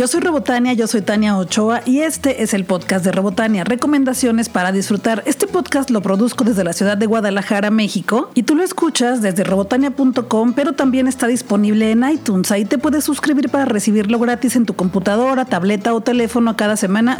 Yo soy Robotania, yo soy Tania Ochoa y este es el podcast de Robotania, recomendaciones para disfrutar. Este podcast lo produzco desde la ciudad de Guadalajara, México, y tú lo escuchas desde robotania.com, pero también está disponible en iTunes. Ahí te puedes suscribir para recibirlo gratis en tu computadora, tableta o teléfono cada semana.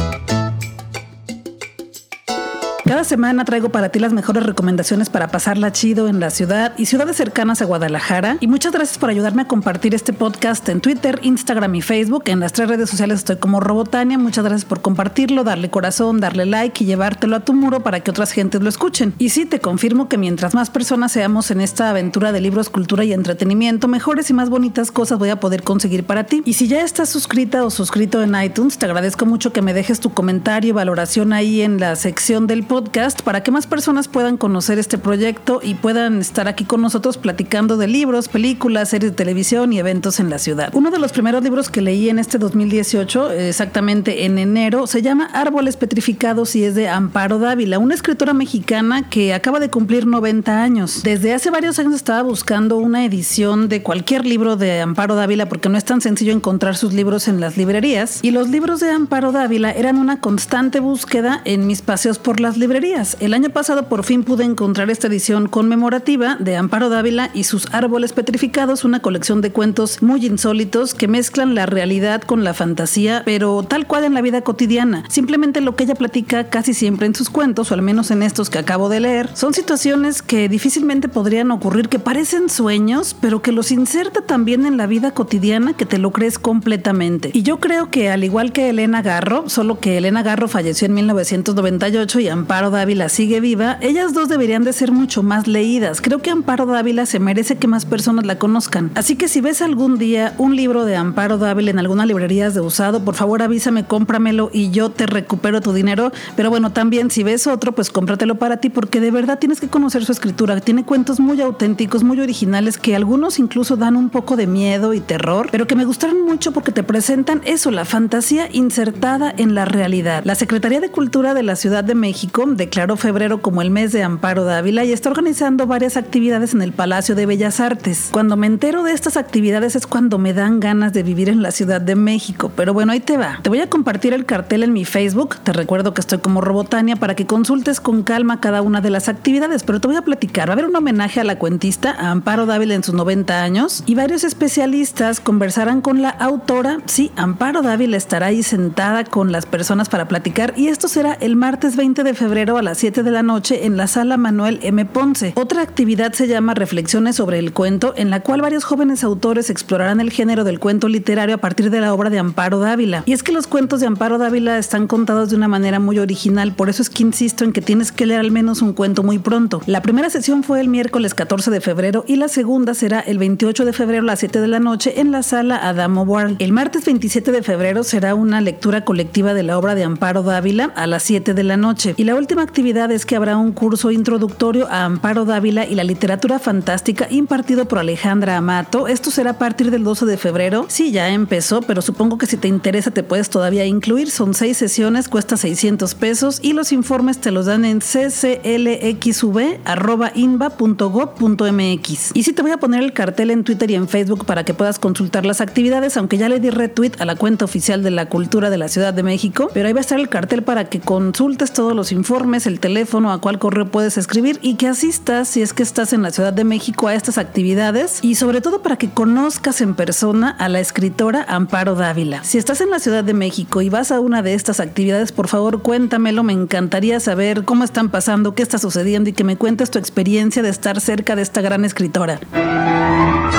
Cada semana traigo para ti las mejores recomendaciones para pasarla chido en la ciudad y ciudades cercanas a Guadalajara. Y muchas gracias por ayudarme a compartir este podcast en Twitter, Instagram y Facebook. En las tres redes sociales estoy como Robotania. Muchas gracias por compartirlo, darle corazón, darle like y llevártelo a tu muro para que otras gentes lo escuchen. Y sí, te confirmo que mientras más personas seamos en esta aventura de libros, cultura y entretenimiento, mejores y más bonitas cosas voy a poder conseguir para ti. Y si ya estás suscrita o suscrito en iTunes, te agradezco mucho que me dejes tu comentario y valoración ahí en la sección del podcast para que más personas puedan conocer este proyecto y puedan estar aquí con nosotros platicando de libros, películas, series de televisión y eventos en la ciudad. Uno de los primeros libros que leí en este 2018, exactamente en enero, se llama Árboles Petrificados y es de Amparo Dávila, una escritora mexicana que acaba de cumplir 90 años. Desde hace varios años estaba buscando una edición de cualquier libro de Amparo Dávila porque no es tan sencillo encontrar sus libros en las librerías y los libros de Amparo Dávila eran una constante búsqueda en mis paseos por las librerías el año pasado por fin pude encontrar esta edición conmemorativa de Amparo Dávila y sus árboles petrificados, una colección de cuentos muy insólitos que mezclan la realidad con la fantasía, pero tal cual en la vida cotidiana. Simplemente lo que ella platica casi siempre en sus cuentos, o al menos en estos que acabo de leer, son situaciones que difícilmente podrían ocurrir, que parecen sueños, pero que los inserta también en la vida cotidiana que te lo crees completamente. Y yo creo que al igual que Elena Garro, solo que Elena Garro falleció en 1998 y Amparo Amparo Dávila sigue viva, ellas dos deberían de ser mucho más leídas. Creo que Amparo Dávila se merece que más personas la conozcan. Así que si ves algún día un libro de Amparo Dávila en alguna librería de usado, por favor avísame, cómpramelo y yo te recupero tu dinero. Pero bueno, también si ves otro, pues cómpratelo para ti porque de verdad tienes que conocer su escritura. Tiene cuentos muy auténticos, muy originales, que algunos incluso dan un poco de miedo y terror, pero que me gustaron mucho porque te presentan eso, la fantasía insertada en la realidad. La Secretaría de Cultura de la Ciudad de México declaró febrero como el mes de Amparo Dávila y está organizando varias actividades en el Palacio de Bellas Artes. Cuando me entero de estas actividades es cuando me dan ganas de vivir en la Ciudad de México, pero bueno, ahí te va. Te voy a compartir el cartel en mi Facebook, te recuerdo que estoy como Robotania para que consultes con calma cada una de las actividades, pero te voy a platicar. Va a haber un homenaje a la cuentista, a Amparo Dávila en sus 90 años, y varios especialistas conversarán con la autora. Sí, Amparo Dávila estará ahí sentada con las personas para platicar y esto será el martes 20 de febrero a las 7 de la noche en la sala Manuel M. Ponce. Otra actividad se llama Reflexiones sobre el cuento, en la cual varios jóvenes autores explorarán el género del cuento literario a partir de la obra de Amparo Dávila. Y es que los cuentos de Amparo Dávila están contados de una manera muy original, por eso es que insisto en que tienes que leer al menos un cuento muy pronto. La primera sesión fue el miércoles 14 de febrero y la segunda será el 28 de febrero a las 7 de la noche en la sala Adamo World. El martes 27 de febrero será una lectura colectiva de la obra de Amparo Dávila a las 7 de la noche. Y la última actividad es que habrá un curso introductorio a Amparo Dávila y la literatura fantástica impartido por Alejandra Amato. Esto será a partir del 12 de febrero. Sí, ya empezó, pero supongo que si te interesa te puedes todavía incluir. Son seis sesiones, cuesta 600 pesos y los informes te los dan en cclxv.inba.gov.mx. Y si te voy a poner el cartel en Twitter y en Facebook para que puedas consultar las actividades, aunque ya le di retweet a la cuenta oficial de la cultura de la Ciudad de México, pero ahí va a estar el cartel para que consultes todos los informes el teléfono a cuál correo puedes escribir y que asistas si es que estás en la Ciudad de México a estas actividades y sobre todo para que conozcas en persona a la escritora Amparo Dávila. Si estás en la Ciudad de México y vas a una de estas actividades, por favor cuéntamelo, me encantaría saber cómo están pasando, qué está sucediendo y que me cuentes tu experiencia de estar cerca de esta gran escritora.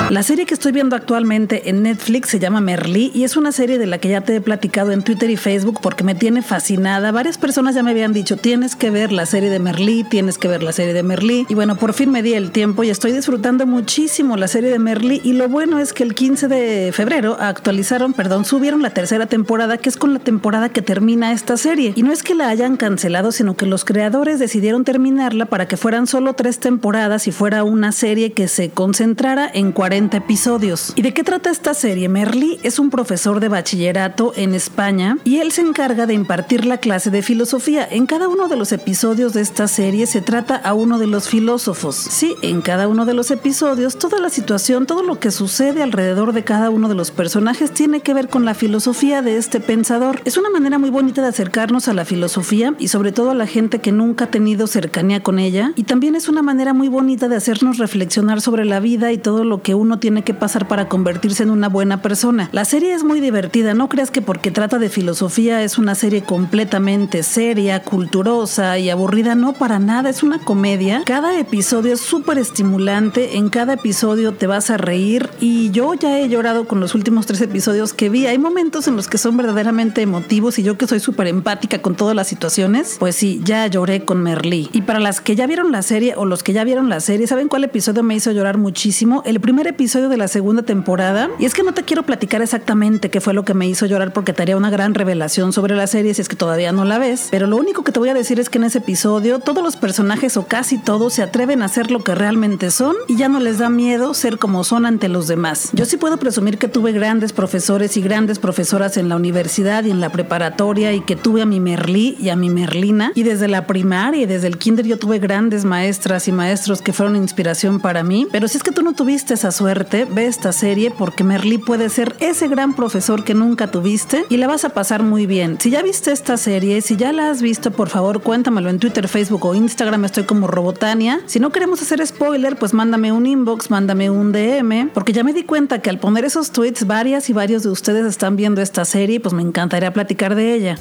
La serie que estoy viendo actualmente en Netflix se llama Merlí y es una serie de la que ya te he platicado en Twitter y Facebook porque me tiene fascinada. Varias personas ya me habían dicho, tienes que ver la serie de Merlí, tienes que ver la serie de Merlí. Y bueno, por fin me di el tiempo y estoy disfrutando muchísimo la serie de Merlí y lo bueno es que el 15 de febrero actualizaron, perdón, subieron la tercera temporada que es con la temporada que termina esta serie. Y no es que la hayan cancelado, sino que los creadores decidieron terminarla para que fueran solo tres temporadas y fuera una serie que se concentrara en 40 episodios. ¿Y de qué trata esta serie? Merly es un profesor de bachillerato en España y él se encarga de impartir la clase de filosofía. En cada uno de los episodios de esta serie se trata a uno de los filósofos. Sí, en cada uno de los episodios, toda la situación, todo lo que sucede alrededor de cada uno de los personajes tiene que ver con la filosofía de este pensador. Es una manera muy bonita de acercarnos a la filosofía y sobre todo a la gente que nunca ha tenido cercanía con ella. Y también es una manera muy bonita de hacernos reflexionar sobre la vida y todo lo que uno tiene que pasar para convertirse en una buena persona. La serie es muy divertida, no creas que porque trata de filosofía es una serie completamente seria, culturosa y aburrida, no para nada, es una comedia. Cada episodio es súper estimulante, en cada episodio te vas a reír y yo ya he llorado con los últimos tres episodios que vi. Hay momentos en los que son verdaderamente emotivos y yo que soy súper empática con todas las situaciones, pues sí, ya lloré con Merlí. Y para las que ya vieron la serie o los que ya vieron la serie, ¿saben cuál episodio me hizo llorar muchísimo? El primer episodio de la segunda temporada. Y es que no te quiero platicar exactamente qué fue lo que me hizo llorar porque te haría una gran revelación sobre la serie si es que todavía no la ves. Pero lo único que te voy a decir es que en ese episodio todos los personajes o casi todos se atreven a ser lo que realmente son y ya no les da miedo ser como son ante los demás. Yo sí puedo presumir que tuve grandes profesores y grandes profesoras en la universidad y en la preparatoria y que tuve a mi Merlí y a mi Merlina y desde la primaria y desde el kinder yo tuve grandes maestras y maestros que fueron inspiración para mí. Pero si es que tú no tuviste esa suerte, ve esta serie porque Merlí puede ser ese gran profesor que nunca tuviste y la vas a pasar muy bien. Si ya viste esta serie, si ya la has visto, por favor cuéntamelo en Twitter, Facebook o Instagram, estoy como Robotania. Si no queremos hacer spoiler, pues mándame un inbox, mándame un DM, porque ya me di cuenta que al poner esos tweets, varias y varios de ustedes están viendo esta serie, pues me encantaría platicar de ella.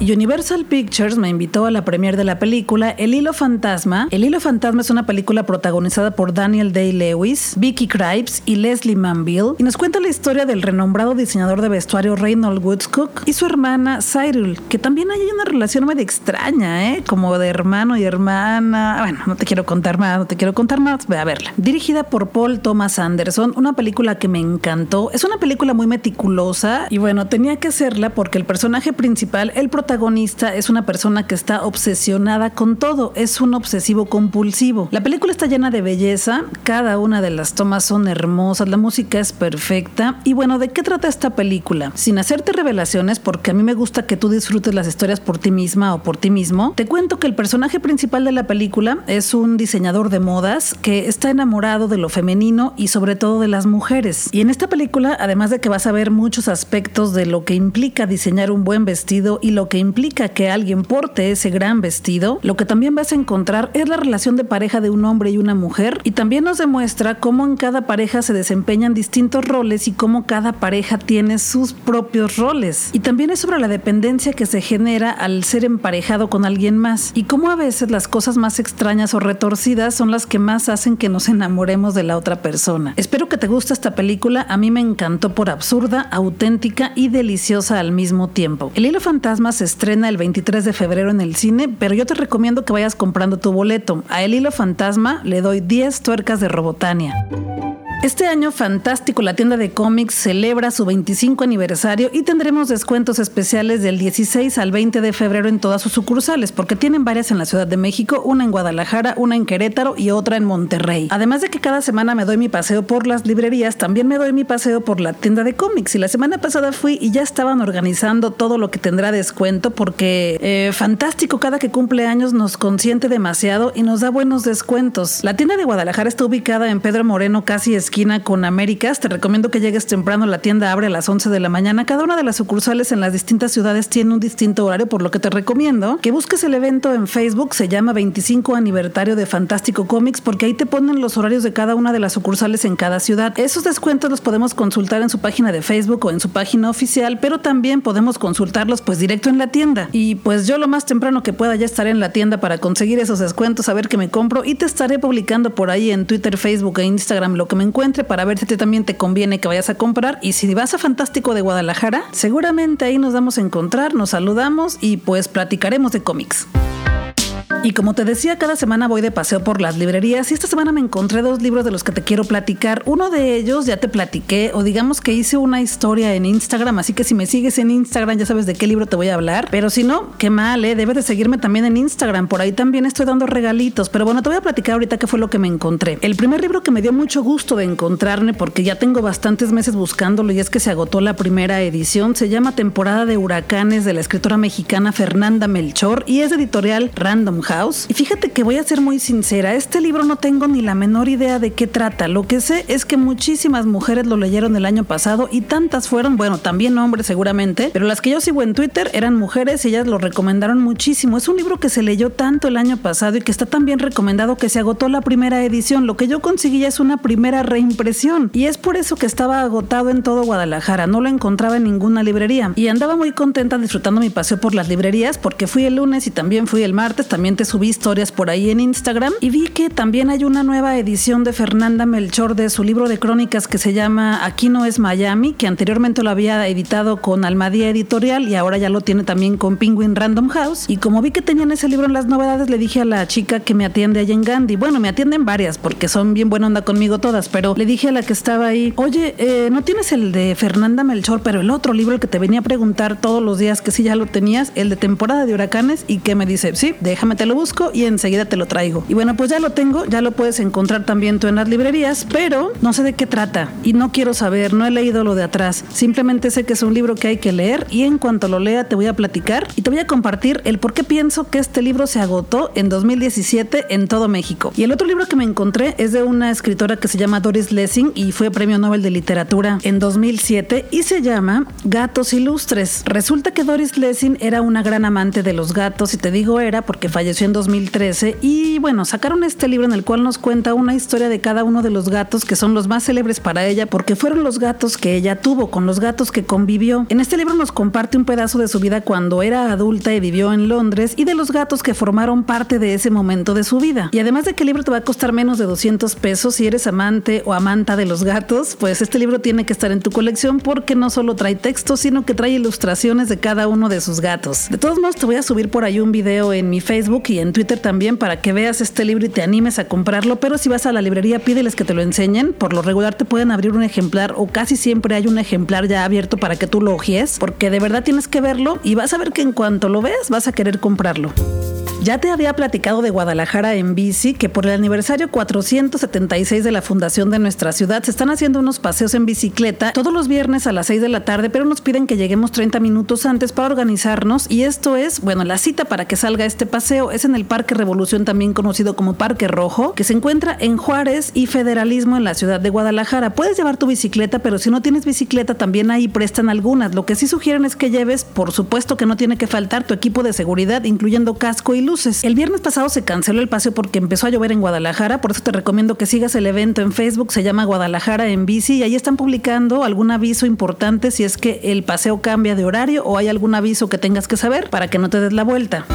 Universal Pictures me invitó a la premiere de la película El Hilo Fantasma. El Hilo Fantasma es una película protagonizada por Daniel Day-Lewis, Vicky Krieps y Leslie Manville y nos cuenta la historia del renombrado diseñador de vestuario Reynold Woodcock y su hermana Cyril, que también hay una relación medio extraña, ¿eh? Como de hermano y hermana. Bueno, no te quiero contar más, no te quiero contar más, ve a verla. Dirigida por Paul Thomas Anderson, una película que me encantó. Es una película muy meticulosa y bueno, tenía que hacerla porque el personaje principal, el protagonista protagonista es una persona que está obsesionada con todo, es un obsesivo compulsivo. La película está llena de belleza, cada una de las tomas son hermosas, la música es perfecta y bueno, ¿de qué trata esta película? Sin hacerte revelaciones, porque a mí me gusta que tú disfrutes las historias por ti misma o por ti mismo, te cuento que el personaje principal de la película es un diseñador de modas que está enamorado de lo femenino y sobre todo de las mujeres. Y en esta película, además de que vas a ver muchos aspectos de lo que implica diseñar un buen vestido y lo que implica que alguien porte ese gran vestido, lo que también vas a encontrar es la relación de pareja de un hombre y una mujer y también nos demuestra cómo en cada pareja se desempeñan distintos roles y cómo cada pareja tiene sus propios roles. Y también es sobre la dependencia que se genera al ser emparejado con alguien más y cómo a veces las cosas más extrañas o retorcidas son las que más hacen que nos enamoremos de la otra persona. Espero que te guste esta película, a mí me encantó por absurda, auténtica y deliciosa al mismo tiempo. El hilo fantasma se estrena el 23 de febrero en el cine, pero yo te recomiendo que vayas comprando tu boleto. A El Hilo Fantasma le doy 10 tuercas de Robotania. Este año fantástico, la tienda de cómics celebra su 25 aniversario y tendremos descuentos especiales del 16 al 20 de febrero en todas sus sucursales, porque tienen varias en la Ciudad de México, una en Guadalajara, una en Querétaro y otra en Monterrey. Además de que cada semana me doy mi paseo por las librerías, también me doy mi paseo por la tienda de cómics. Y la semana pasada fui y ya estaban organizando todo lo que tendrá descuento, porque eh, fantástico, cada que cumple años nos consiente demasiado y nos da buenos descuentos. La tienda de Guadalajara está ubicada en Pedro Moreno, casi esquina con Américas. Te recomiendo que llegues temprano. La tienda abre a las 11 de la mañana. Cada una de las sucursales en las distintas ciudades tiene un distinto horario, por lo que te recomiendo que busques el evento en Facebook. Se llama 25 aniversario de Fantástico Comics porque ahí te ponen los horarios de cada una de las sucursales en cada ciudad. Esos descuentos los podemos consultar en su página de Facebook o en su página oficial, pero también podemos consultarlos pues directo en la tienda. Y pues yo lo más temprano que pueda ya estaré en la tienda para conseguir esos descuentos, a ver qué me compro y te estaré publicando por ahí en Twitter, Facebook e Instagram lo que me encuentre para ver si también te conviene que vayas a comprar. Y si vas a Fantástico de Guadalajara, seguramente ahí nos vamos a encontrar, nos saludamos y pues platicaremos de cómics. Y como te decía, cada semana voy de paseo por las librerías y esta semana me encontré dos libros de los que te quiero platicar. Uno de ellos ya te platiqué o digamos que hice una historia en Instagram, así que si me sigues en Instagram ya sabes de qué libro te voy a hablar. Pero si no, qué mal, ¿eh? Debes de seguirme también en Instagram, por ahí también estoy dando regalitos. Pero bueno, te voy a platicar ahorita qué fue lo que me encontré. El primer libro que me dio mucho gusto de encontrarme porque ya tengo bastantes meses buscándolo y es que se agotó la primera edición, se llama Temporada de Huracanes de la escritora mexicana Fernanda Melchor y es editorial Random House. Y fíjate que voy a ser muy sincera, este libro no tengo ni la menor idea de qué trata. Lo que sé es que muchísimas mujeres lo leyeron el año pasado y tantas fueron, bueno, también hombres seguramente, pero las que yo sigo en Twitter eran mujeres y ellas lo recomendaron muchísimo. Es un libro que se leyó tanto el año pasado y que está tan bien recomendado que se agotó la primera edición. Lo que yo conseguí es una primera reimpresión y es por eso que estaba agotado en todo Guadalajara. No lo encontraba en ninguna librería y andaba muy contenta disfrutando mi paseo por las librerías porque fui el lunes y también fui el martes. También te subí historias por ahí en Instagram y vi que también hay una nueva edición de Fernanda Melchor de su libro de crónicas que se llama Aquí no es Miami, que anteriormente lo había editado con Almadía Editorial y ahora ya lo tiene también con Penguin Random House. Y como vi que tenían ese libro en las novedades, le dije a la chica que me atiende allá en Gandhi. Bueno, me atienden varias porque son bien buena onda conmigo todas, pero le dije a la que estaba ahí, oye, eh, ¿no tienes el de Fernanda Melchor, pero el otro libro que te venía a preguntar todos los días que sí ya lo tenías, el de temporada de huracanes? Y que me dice, sí, déjame lo busco y enseguida te lo traigo. Y bueno, pues ya lo tengo, ya lo puedes encontrar también tú en las librerías, pero no sé de qué trata y no quiero saber, no he leído lo de atrás. Simplemente sé que es un libro que hay que leer y en cuanto lo lea te voy a platicar y te voy a compartir el por qué pienso que este libro se agotó en 2017 en todo México. Y el otro libro que me encontré es de una escritora que se llama Doris Lessing y fue premio Nobel de Literatura en 2007 y se llama Gatos Ilustres. Resulta que Doris Lessing era una gran amante de los gatos y te digo era porque falleció en 2013 y bueno, sacaron este libro en el cual nos cuenta una historia de cada uno de los gatos que son los más célebres para ella porque fueron los gatos que ella tuvo, con los gatos que convivió. En este libro nos comparte un pedazo de su vida cuando era adulta y vivió en Londres y de los gatos que formaron parte de ese momento de su vida. Y además de que el libro te va a costar menos de 200 pesos si eres amante o amanta de los gatos, pues este libro tiene que estar en tu colección porque no solo trae texto, sino que trae ilustraciones de cada uno de sus gatos. De todos modos, te voy a subir por ahí un video en mi Facebook y en Twitter también para que veas este libro y te animes a comprarlo, pero si vas a la librería pídeles que te lo enseñen, por lo regular te pueden abrir un ejemplar o casi siempre hay un ejemplar ya abierto para que tú lo ojes, porque de verdad tienes que verlo y vas a ver que en cuanto lo veas vas a querer comprarlo. Ya te había platicado de Guadalajara en bici, que por el aniversario 476 de la fundación de nuestra ciudad se están haciendo unos paseos en bicicleta todos los viernes a las 6 de la tarde, pero nos piden que lleguemos 30 minutos antes para organizarnos y esto es, bueno, la cita para que salga este paseo es en el Parque Revolución, también conocido como Parque Rojo, que se encuentra en Juárez y Federalismo en la ciudad de Guadalajara. Puedes llevar tu bicicleta, pero si no tienes bicicleta también ahí prestan algunas. Lo que sí sugieren es que lleves, por supuesto que no tiene que faltar tu equipo de seguridad, incluyendo casco y luz el viernes pasado se canceló el paseo porque empezó a llover en Guadalajara, por eso te recomiendo que sigas el evento en Facebook, se llama Guadalajara en bici y ahí están publicando algún aviso importante si es que el paseo cambia de horario o hay algún aviso que tengas que saber para que no te des la vuelta.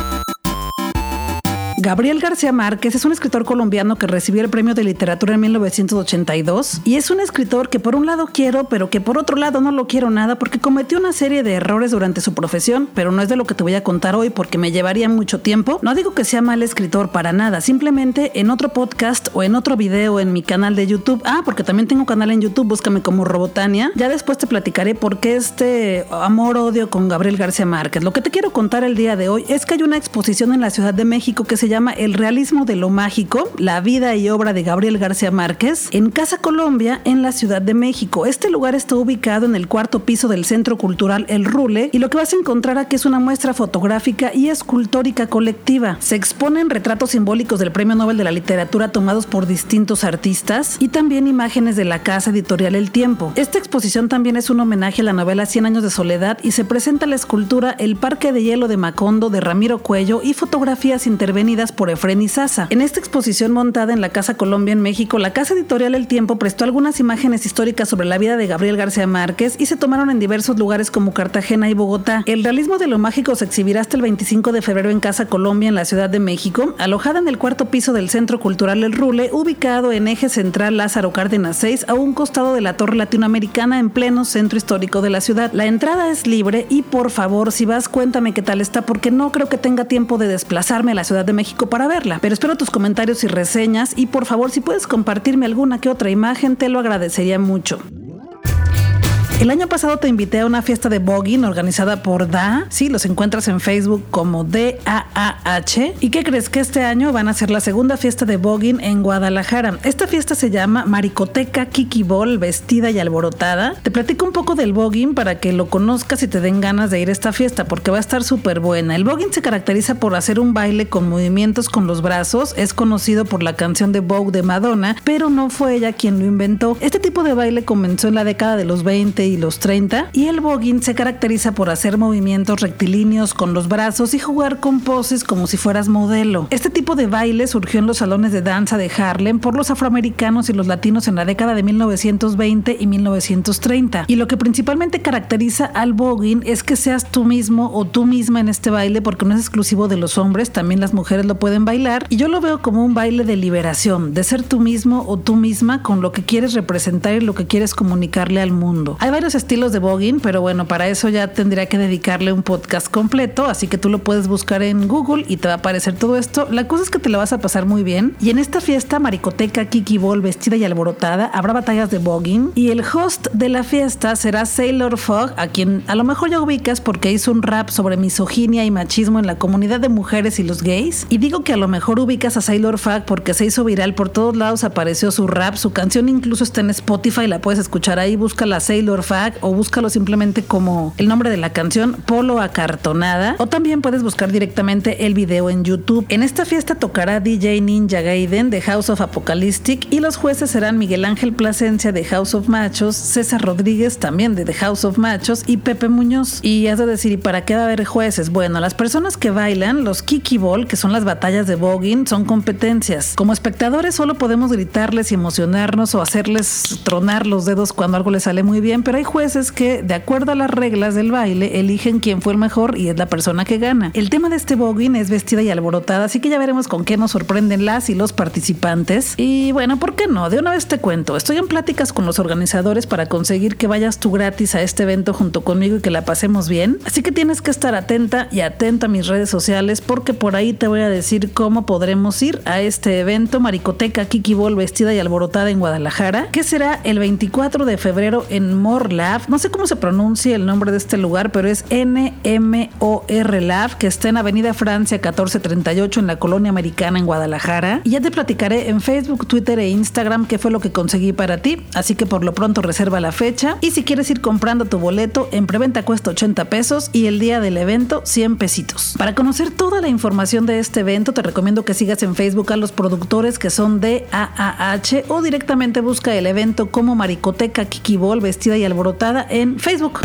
Gabriel García Márquez es un escritor colombiano que recibió el premio de literatura en 1982 y es un escritor que por un lado quiero, pero que por otro lado no lo quiero nada porque cometió una serie de errores durante su profesión, pero no es de lo que te voy a contar hoy porque me llevaría mucho tiempo. No digo que sea mal escritor para nada, simplemente en otro podcast o en otro video en mi canal de YouTube, ah, porque también tengo canal en YouTube, búscame como Robotania, ya después te platicaré por qué este amor-odio con Gabriel García Márquez. Lo que te quiero contar el día de hoy es que hay una exposición en la Ciudad de México que se llama El realismo de lo mágico, la vida y obra de Gabriel García Márquez, en Casa Colombia, en la Ciudad de México. Este lugar está ubicado en el cuarto piso del Centro Cultural El Rule y lo que vas a encontrar aquí es una muestra fotográfica y escultórica colectiva. Se exponen retratos simbólicos del Premio Nobel de la Literatura tomados por distintos artistas y también imágenes de la casa editorial El Tiempo. Esta exposición también es un homenaje a la novela Cien años de soledad y se presenta la escultura El Parque de Hielo de Macondo de Ramiro Cuello y fotografías intervenidas por Efren Sasa. En esta exposición montada en la Casa Colombia en México, la Casa Editorial El Tiempo prestó algunas imágenes históricas sobre la vida de Gabriel García Márquez y se tomaron en diversos lugares como Cartagena y Bogotá. El realismo de lo mágico se exhibirá hasta el 25 de febrero en Casa Colombia en la Ciudad de México, alojada en el cuarto piso del Centro Cultural El Rule, ubicado en eje central Lázaro Cárdenas 6, a un costado de la Torre Latinoamericana en pleno centro histórico de la ciudad. La entrada es libre y por favor, si vas, cuéntame qué tal está, porque no creo que tenga tiempo de desplazarme a la Ciudad de México Para verla. Pero espero tus comentarios y reseñas y por favor si puedes compartirme alguna que otra imagen te lo agradecería mucho. El año pasado te invité a una fiesta de voguing organizada por DA. Sí, los encuentras en Facebook como D-A-A-H. ¿Y qué crees que este año van a hacer la segunda fiesta de voguing en Guadalajara? Esta fiesta se llama Maricoteca Kiki Ball, vestida y alborotada. Te platico un poco del voguing para que lo conozcas y te den ganas de ir a esta fiesta porque va a estar súper buena. El voguing se caracteriza por hacer un baile con movimientos con los brazos. Es conocido por la canción de Vogue de Madonna, pero no fue ella quien lo inventó. Este tipo de baile comenzó en la década de los 20 y los 30 y el voguing se caracteriza por hacer movimientos rectilíneos con los brazos y jugar con poses como si fueras modelo. Este tipo de baile surgió en los salones de danza de Harlem por los afroamericanos y los latinos en la década de 1920 y 1930. Y lo que principalmente caracteriza al voguing es que seas tú mismo o tú misma en este baile porque no es exclusivo de los hombres, también las mujeres lo pueden bailar y yo lo veo como un baile de liberación, de ser tú mismo o tú misma con lo que quieres representar y lo que quieres comunicarle al mundo. Hay varios estilos de voguing, pero bueno, para eso ya tendría que dedicarle un podcast completo, así que tú lo puedes buscar en Google y te va a aparecer todo esto. La cosa es que te lo vas a pasar muy bien. Y en esta fiesta, Maricoteca Kiki Ball vestida y alborotada, habrá batallas de voguing y el host de la fiesta será Sailor Fog, a quien a lo mejor ya ubicas porque hizo un rap sobre misoginia y machismo en la comunidad de mujeres y los gays. Y digo que a lo mejor ubicas a Sailor Fog porque se hizo viral por todos lados, apareció su rap, su canción incluso está en Spotify, la puedes escuchar ahí, busca la Sailor O búscalo simplemente como el nombre de la canción, Polo Acartonada. O también puedes buscar directamente el video en YouTube. En esta fiesta tocará DJ Ninja Gaiden de House of Apocalyptic y los jueces serán Miguel Ángel Plasencia de House of Machos, César Rodríguez también de The House of Machos y Pepe Muñoz. Y has de decir, ¿y para qué va a haber jueces? Bueno, las personas que bailan, los Kiki Ball, que son las batallas de voguing, son competencias. Como espectadores solo podemos gritarles y emocionarnos o hacerles tronar los dedos cuando algo les sale muy bien, hay jueces que, de acuerdo a las reglas del baile, eligen quién fue el mejor y es la persona que gana. El tema de este voguing es vestida y alborotada, así que ya veremos con qué nos sorprenden las y los participantes. Y bueno, ¿por qué no? De una vez te cuento, estoy en pláticas con los organizadores para conseguir que vayas tú gratis a este evento junto conmigo y que la pasemos bien. Así que tienes que estar atenta y atenta a mis redes sociales porque por ahí te voy a decir cómo podremos ir a este evento Maricoteca Kiki Ball vestida y alborotada en Guadalajara, que será el 24 de febrero en Lab no sé cómo se pronuncia el nombre de este lugar, pero es NMOR Lab, que está en Avenida Francia 1438 en la colonia americana en Guadalajara. Y ya te platicaré en Facebook, Twitter e Instagram qué fue lo que conseguí para ti. Así que por lo pronto reserva la fecha. Y si quieres ir comprando tu boleto, en preventa cuesta 80 pesos y el día del evento 100 pesitos. Para conocer toda la información de este evento, te recomiendo que sigas en Facebook a los productores que son de AAH o directamente busca el evento como Maricoteca Kikibol vestida y alborotada en Facebook.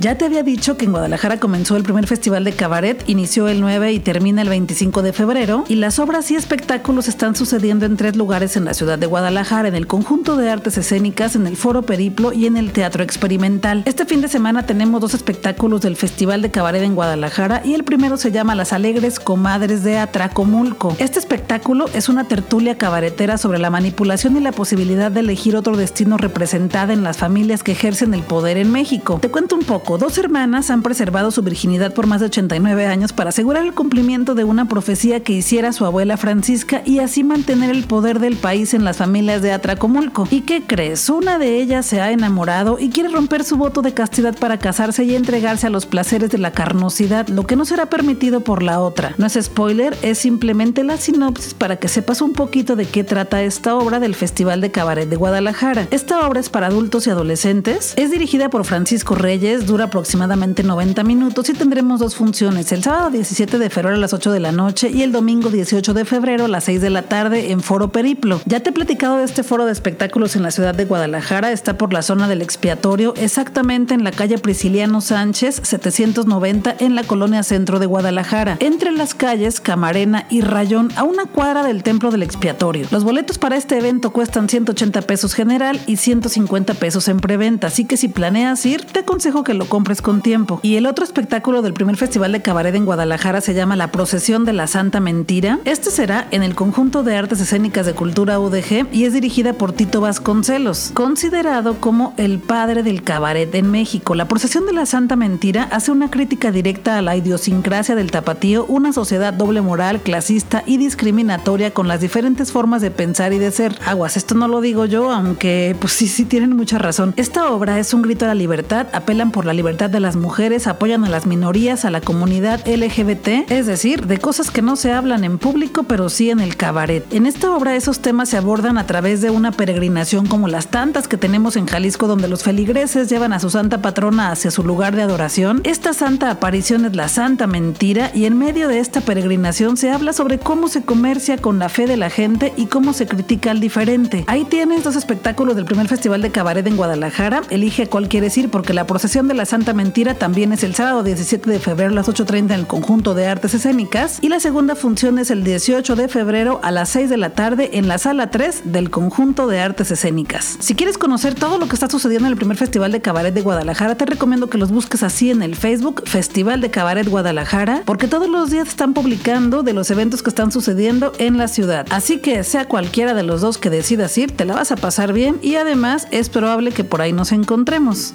Ya te había dicho que en Guadalajara comenzó el primer festival de cabaret, inició el 9 y termina el 25 de febrero, y las obras y espectáculos están sucediendo en tres lugares en la ciudad de Guadalajara, en el conjunto de artes escénicas, en el Foro Periplo y en el Teatro Experimental. Este fin de semana tenemos dos espectáculos del Festival de Cabaret en Guadalajara y el primero se llama Las Alegres Comadres de Atracomulco. Este espectáculo es una tertulia cabaretera sobre la manipulación y la posibilidad de elegir otro destino representada en las familias que ejercen el poder en México. Te cuento un poco dos hermanas han preservado su virginidad por más de 89 años para asegurar el cumplimiento de una profecía que hiciera su abuela Francisca y así mantener el poder del país en las familias de Atracomulco. ¿Y qué crees? Una de ellas se ha enamorado y quiere romper su voto de castidad para casarse y entregarse a los placeres de la carnosidad, lo que no será permitido por la otra. No es spoiler, es simplemente la sinopsis para que sepas un poquito de qué trata esta obra del Festival de Cabaret de Guadalajara. Esta obra es para adultos y adolescentes, es dirigida por Francisco Reyes, aproximadamente 90 minutos y tendremos dos funciones, el sábado 17 de febrero a las 8 de la noche y el domingo 18 de febrero a las 6 de la tarde en Foro Periplo. Ya te he platicado de este foro de espectáculos en la ciudad de Guadalajara, está por la zona del expiatorio, exactamente en la calle Prisciliano Sánchez 790 en la colonia centro de Guadalajara, entre las calles Camarena y Rayón a una cuadra del templo del expiatorio. Los boletos para este evento cuestan 180 pesos general y 150 pesos en preventa, así que si planeas ir, te aconsejo que lo compres con tiempo. Y el otro espectáculo del primer festival de cabaret en Guadalajara se llama La Procesión de la Santa Mentira. Este será en el conjunto de artes escénicas de cultura UDG y es dirigida por Tito Vasconcelos, considerado como el padre del cabaret en México. La Procesión de la Santa Mentira hace una crítica directa a la idiosincrasia del tapatío, una sociedad doble moral, clasista y discriminatoria con las diferentes formas de pensar y de ser. Aguas, esto no lo digo yo, aunque pues sí, sí tienen mucha razón. Esta obra es un grito a la libertad, apelan por la libertad de las mujeres, apoyan a las minorías, a la comunidad LGBT, es decir, de cosas que no se hablan en público, pero sí en el cabaret. En esta obra esos temas se abordan a través de una peregrinación como las tantas que tenemos en Jalisco, donde los feligreses llevan a su santa patrona hacia su lugar de adoración. Esta santa aparición es la santa mentira y en medio de esta peregrinación se habla sobre cómo se comercia con la fe de la gente y cómo se critica al diferente. Ahí tienes dos espectáculos del primer festival de cabaret en Guadalajara. Elige cuál quieres ir porque la procesión de la Santa Mentira también es el sábado 17 de febrero a las 8.30 en el conjunto de artes escénicas y la segunda función es el 18 de febrero a las 6 de la tarde en la sala 3 del conjunto de artes escénicas. Si quieres conocer todo lo que está sucediendo en el primer festival de cabaret de Guadalajara, te recomiendo que los busques así en el Facebook Festival de Cabaret Guadalajara porque todos los días están publicando de los eventos que están sucediendo en la ciudad. Así que sea cualquiera de los dos que decidas ir, te la vas a pasar bien y además es probable que por ahí nos encontremos.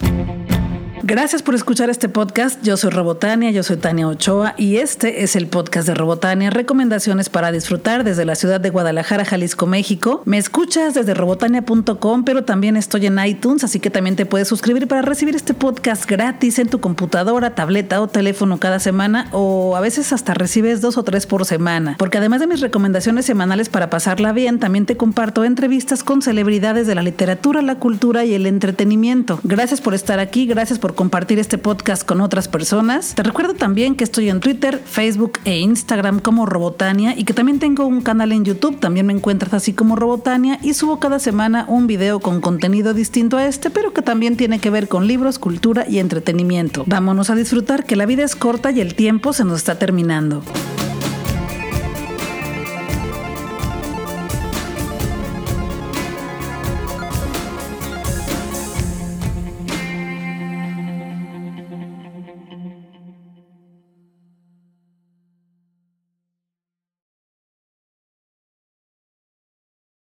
Gracias por escuchar este podcast. Yo soy Robotania, yo soy Tania Ochoa y este es el podcast de Robotania, recomendaciones para disfrutar desde la ciudad de Guadalajara, Jalisco, México. Me escuchas desde robotania.com, pero también estoy en iTunes, así que también te puedes suscribir para recibir este podcast gratis en tu computadora, tableta o teléfono cada semana o a veces hasta recibes dos o tres por semana. Porque además de mis recomendaciones semanales para pasarla bien, también te comparto entrevistas con celebridades de la literatura, la cultura y el entretenimiento. Gracias por estar aquí, gracias compartir este podcast con otras personas. Te recuerdo también que estoy en Twitter, Facebook e Instagram como Robotania y que también tengo un canal en YouTube, también me encuentras así como Robotania y subo cada semana un video con contenido distinto a este, pero que también tiene que ver con libros, cultura y entretenimiento. Vámonos a disfrutar que la vida es corta y el tiempo se nos está terminando.